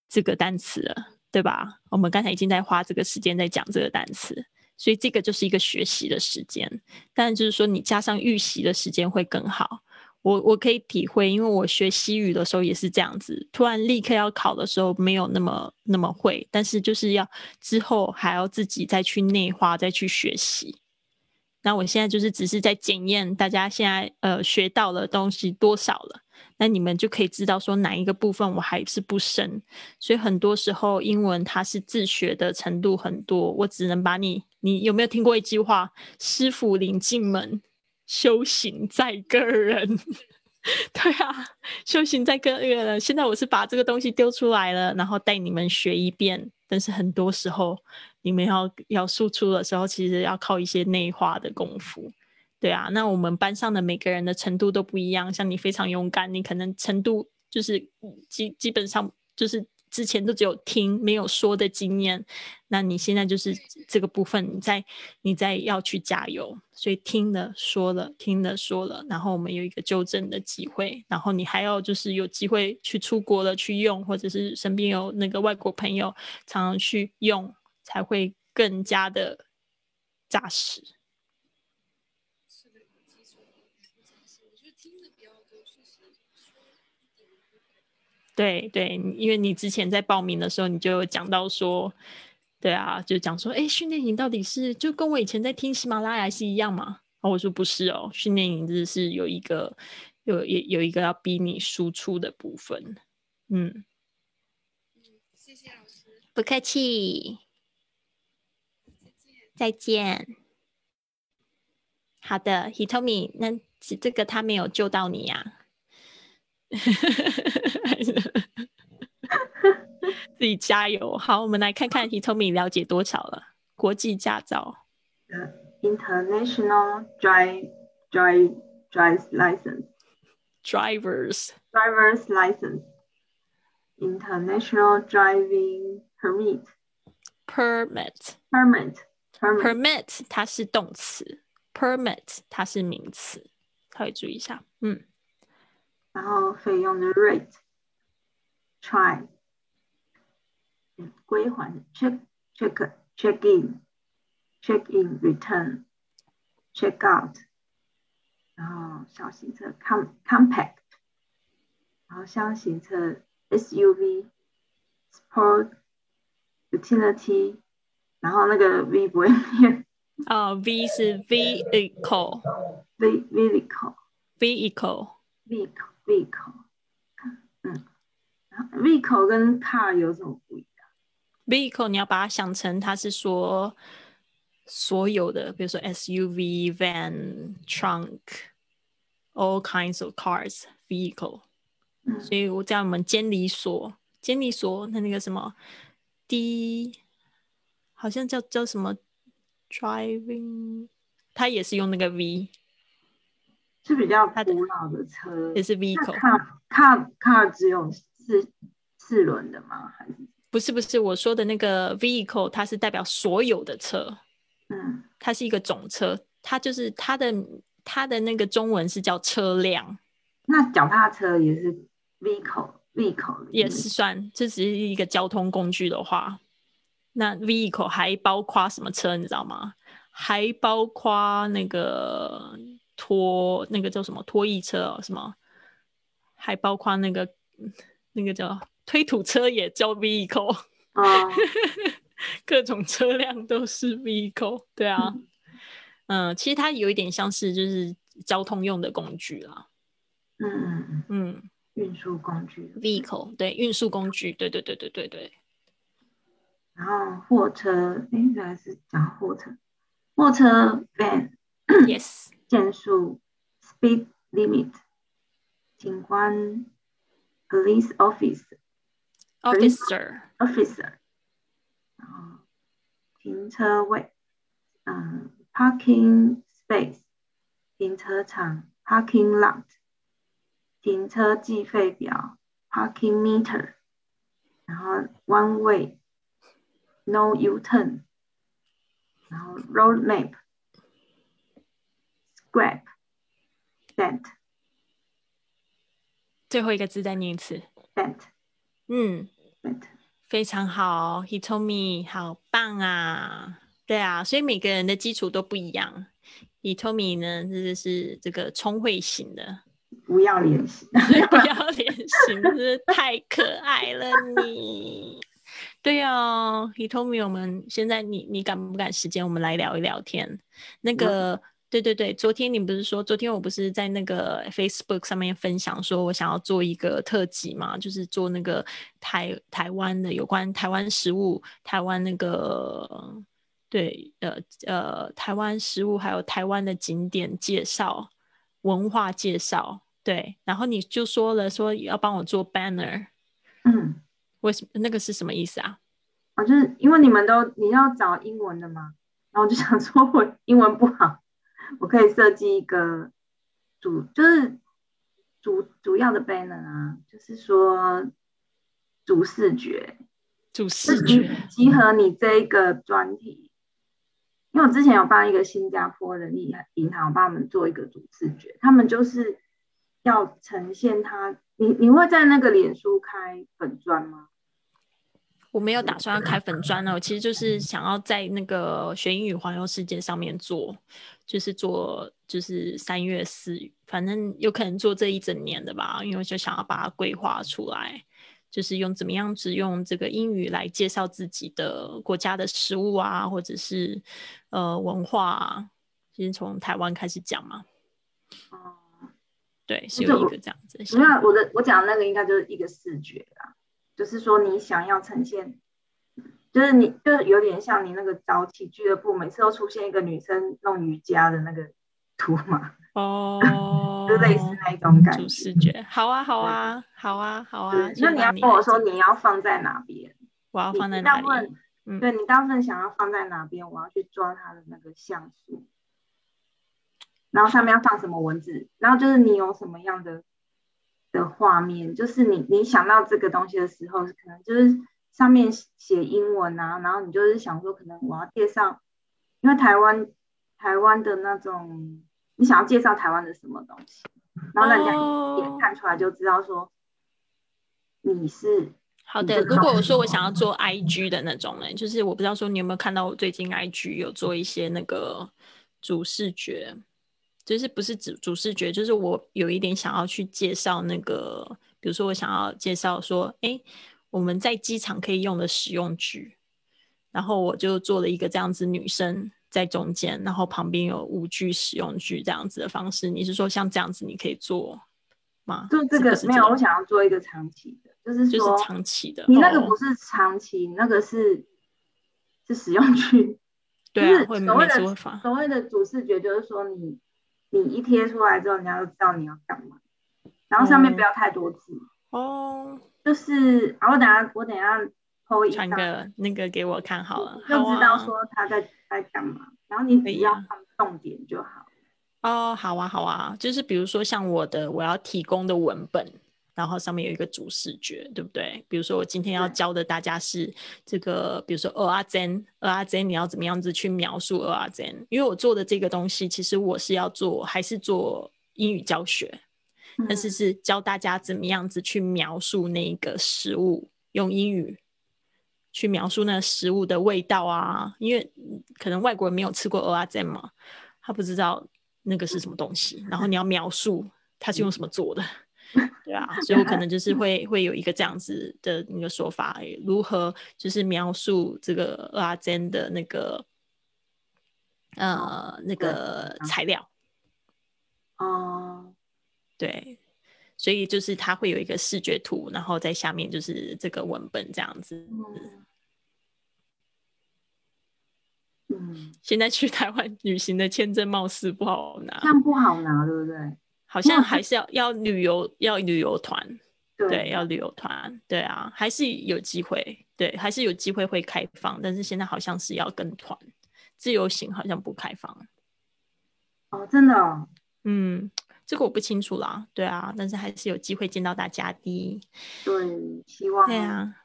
这个单词了，对吧？我们刚才已经在花这个时间在讲这个单词，所以这个就是一个学习的时间。但就是说，你加上预习的时间会更好。我我可以体会，因为我学西语的时候也是这样子，突然立刻要考的时候没有那么那么会，但是就是要之后还要自己再去内化，再去学习。那我现在就是只是在检验大家现在呃学到的东西多少了，那你们就可以知道说哪一个部分我还是不深。所以很多时候英文它是自学的程度很多，我只能把你，你有没有听过一句话？师傅领进门。修行在个人，对啊，修行在个人。现在我是把这个东西丢出来了，然后带你们学一遍。但是很多时候，你们要要输出的时候，其实要靠一些内化的功夫。对啊，那我们班上的每个人的程度都不一样。像你非常勇敢，你可能程度就是基基本上就是。之前都只有听没有说的经验，那你现在就是这个部分，你在你在要去加油，所以听了说了，听了说了，然后我们有一个纠正的机会，然后你还要就是有机会去出国了去用，或者是身边有那个外国朋友常常去用，才会更加的扎实。对对，因为你之前在报名的时候，你就有讲到说，对啊，就讲说，哎，训练营到底是就跟我以前在听喜马拉雅是一样吗？我说不是哦，训练营只是有一个有有有一个要逼你输出的部分。嗯，谢谢老师，不客气，再见。好的，Hitomi，那这个他没有救到你呀。自己加油！好，我们来看看 Hitomi 了解多少了。国际驾照。呃，International Drive Drive Drive License。Drivers。Drivers License。International Driving Permit。Permit。Permit。Permit 它是动词，Permit 它是名词，可以注意一下。嗯。然后费用的 rate，try，归还 check check check in check in return check out，然后小型车 com compact，然后箱型车 SUV sport utility，然后那个 V 不会念，哦 V 是 vehicle，v vehicle vehicle vehicle。vehicle，嗯，vehicle 跟 car 有什么不一样？vehicle 你要把它想成它是说所有的，比如说 SUV、van、trunk，all kinds of cars，vehicle。所以我在我们监理所，监理所那那个什么 D，好像叫叫什么 driving，它也是用那个 V。是比较古老的车，也是 vehicle。car car car 只有四四轮的吗？还是不是不是我说的那个 vehicle，它是代表所有的车。嗯，它是一个总车，它就是它的它的那个中文是叫车辆。那脚踏车也是 vehicle vehicle 也是算，这只是一个交通工具的话，那 vehicle 还包括什么车？你知道吗？还包括那个。拖那个叫什么拖曳车哦，什么还包括那个那个叫推土车也叫 vehicle 啊，各种车辆都是 vehicle，对啊，嗯，其实它有一点像是就是交通用的工具啦，嗯嗯嗯，运输工具。vehicle 对运输工具，对对对对对对，然后货车，哎，原来是讲货车，货车 van，yes。限速 speed limit，警官 police office officer officer，然后停车位，嗯，parking space 停车场 parking lot，停车计费表 parking meter，然后 one way no U turn，然后 road map。 Grab, dent。最后一个字再念一次。Dent。嗯，dent。非常好 He Tomi，好棒啊！对啊，所以每个人的基础都不一样。以 Tommy 呢，这是这个聪慧型的，不要脸型，不要脸型，真是太可爱了你。对哦，He told me 我们现在你你赶不赶时间？我们来聊一聊天。那个，对对对，昨天你不是说，昨天我不是在那个 Facebook 上面分享，说我想要做一个特辑嘛，就是做那个台台湾的有关台湾食物，台湾那个。对，呃呃，台湾食物还有台湾的景点介绍、文化介绍，对。然后你就说了，说要帮我做 banner，嗯，为什么？那个是什么意思啊？啊，就是因为你们都你要找英文的嘛，然后我就想说我英文不好，我可以设计一个主，就是主主要的 banner 啊，就是说主视觉，主视觉集合你这一个专题。因为我之前有帮一个新加坡的银银行帮他们做一个主视觉，他们就是要呈现他，你你会在那个脸书开粉砖吗？我没有打算要开粉砖呢，我其实就是想要在那个学英语环游世界上面做，就是做就是三月四，反正有可能做这一整年的吧，因为我就想要把它规划出来。就是用怎么样子用这个英语来介绍自己的国家的食物啊，或者是呃文化，啊先从台湾开始讲嘛。哦，对，是有一个这样子。那我的我讲那个应该就是一个视觉啦，就是说你想要呈现，就是你就是有点像你那个早起俱乐部，每次都出现一个女生弄瑜伽的那个图嘛。哦，就类似那一种感觉，视觉，好啊，好啊，好啊，好啊。那你要跟我说你要放在哪边？我要放在哪里？对你大部分想要放在哪边？我要去抓它的那个像素，然后上面要放什么文字？然后就是你有什么样的的画面？就是你你想到这个东西的时候，可能就是上面写英文啊，然后你就是想说，可能我要介绍，因为台湾台湾的那种。你想要介绍台湾的什么东西，然后人家一眼看出来就知道说你是好的。如果我说我想要做 IG 的那种呢，就是我不知道说你有没有看到我最近 IG 有做一些那个主视觉，就是不是主主视觉，就是我有一点想要去介绍那个，比如说我想要介绍说，哎，我们在机场可以用的使用句，然后我就做了一个这样子女生。在中间，然后旁边有五句使用句这样子的方式，你是说像这样子你可以做吗？做这个没有，我想要做一个长期的，就是就是长期的。你那个不是长期，那个是是使用句，对啊，所谓的所谓的主视觉，就是说你你一贴出来之后，人家就知道你要干嘛，然后上面不要太多字哦，就是啊，我等下我等下偷一传个那个给我看好了，就知道说他在。在干嘛？然后你只要放重点就好。哦，好啊，好啊，就是比如说像我的我要提供的文本，然后上面有一个主视觉，对不对？比如说我今天要教的大家是这个，比如说二阿珍，二阿珍，你要怎么样子去描述二阿珍？因为我做的这个东西，其实我是要做还是做英语教学，但是是教大家怎么样子去描述那个食物，用英语。去描述那食物的味道啊，因为可能外国人没有吃过蚵仔煎嘛，他不知道那个是什么东西。然后你要描述它是用什么做的，对啊，所以我可能就是 会会有一个这样子的那个说法，如何就是描述这个蚵仔煎的那个呃那个材料。哦，对，所以就是它会有一个视觉图，然后在下面就是这个文本这样子。嗯，现在去台湾旅行的签证貌似不好拿，这样不好拿，对不对？好像还是要要旅游，要旅游团，对，要旅游团，对啊，还是有机会，对，还是有机会会开放，但是现在好像是要跟团，自由行好像不开放。哦，真的？嗯，这个我不清楚啦，对啊，但是还是有机会见到大家的。对，希望。对啊，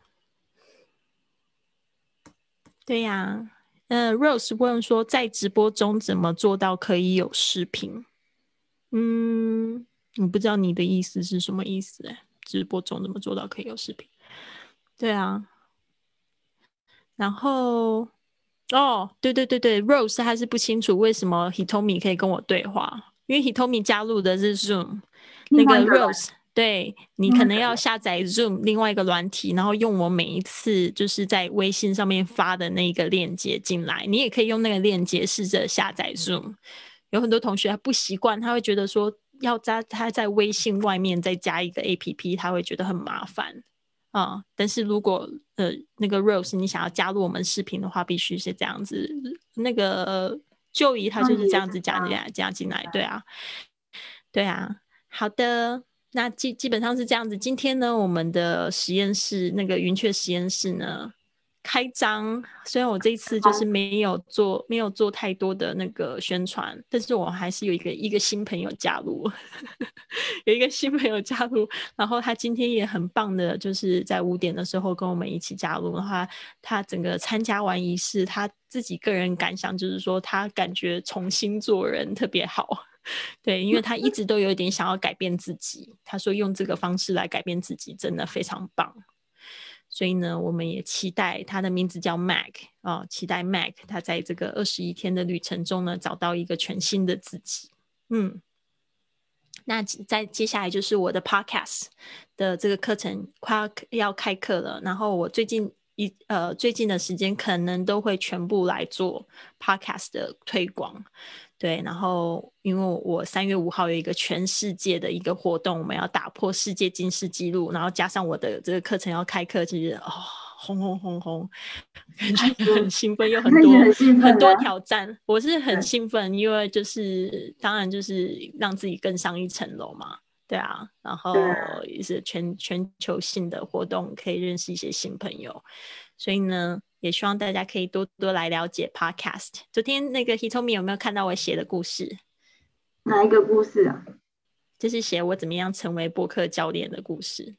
对呀。呃，Rose 问说，在直播中怎么做到可以有视频？嗯，我不知道你的意思是什么意思哎，直播中怎么做到可以有视频？对啊，然后哦，对对对对，Rose 他是不清楚为什么 Hitomi 可以跟我对话，因为 Hitomi 加入的是 Zoom，那个 Rose。对你可能要下载 Zoom 另外一个软体，然后用我每一次就是在微信上面发的那个链接进来。你也可以用那个链接试着下载 Zoom。有很多同学他不习惯，他会觉得说要加他在微信外面再加一个 APP，他会觉得很麻烦啊。但是如果呃那个 Rose 你想要加入我们视频的话，必须是这样子。那个就姨他就是这样子加进来加进来，对啊，对啊，好的。那基基本上是这样子。今天呢，我们的实验室那个云雀实验室呢开张。虽然我这一次就是没有做没有做太多的那个宣传，但是我还是有一个一个新朋友加入，有一个新朋友加入。然后他今天也很棒的，就是在五点的时候跟我们一起加入。他他整个参加完仪式，他自己个人感想就是说，他感觉重新做人特别好。对，因为他一直都有一点想要改变自己，他说用这个方式来改变自己真的非常棒，所以呢，我们也期待他的名字叫 Mac 啊，期待 Mac 他在这个二十一天的旅程中呢，找到一个全新的自己。嗯，那在接下来就是我的 Podcast 的这个课程快要要开课了，然后我最近一呃最近的时间可能都会全部来做 Podcast 的推广。对，然后因为我三月五号有一个全世界的一个活动，我们要打破世界金世纪录，然后加上我的这个课程要开课，其实哦，轰轰轰轰，感觉很兴奋，有很多很多挑战。我是很兴奋，因为就是当然就是让自己更上一层楼嘛，对啊，然后也是全全球性的活动，可以认识一些新朋友，所以呢。也希望大家可以多多来了解 Podcast。昨天那个 Hitomi 有没有看到我写的故事？哪一个故事啊？就是写我怎么样成为播客教练的故事。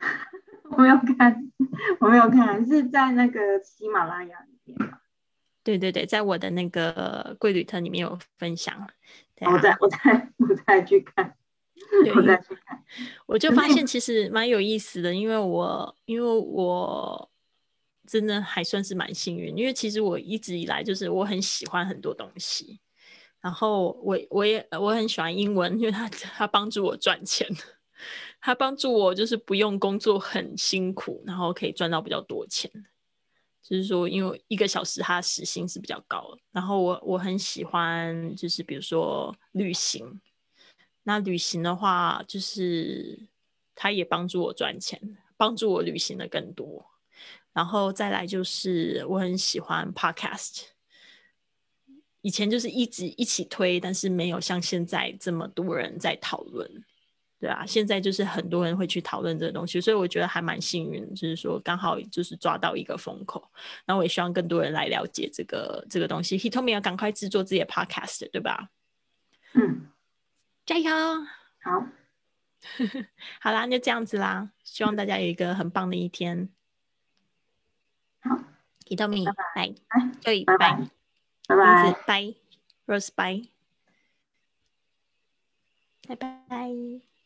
我没有看，我没有看，是在那个喜马拉雅里面对对对，在我的那个贵旅特里面有分享。我再我再我再去看，我再去看。我就发现其实蛮有意思的，因为我因为我。真的还算是蛮幸运，因为其实我一直以来就是我很喜欢很多东西，然后我我也我很喜欢英文，因为它它帮助我赚钱，它帮助我就是不用工作很辛苦，然后可以赚到比较多钱。就是说，因为一个小时它时薪是比较高的，然后我我很喜欢就是比如说旅行，那旅行的话就是它也帮助我赚钱，帮助我旅行的更多。然后再来就是我很喜欢 podcast，以前就是一直一起推，但是没有像现在这么多人在讨论，对啊，现在就是很多人会去讨论这个东西，所以我觉得还蛮幸运，就是说刚好就是抓到一个风口。那我也希望更多人来了解这个这个东西。Hitomi 要赶快制作自己的 podcast，对吧？嗯，加油！好，好啦，就这样子啦，希望大家有一个很棒的一天。好。给到米，拜，对，拜拜，拜。拜，拜，Rose，拜，拜拜。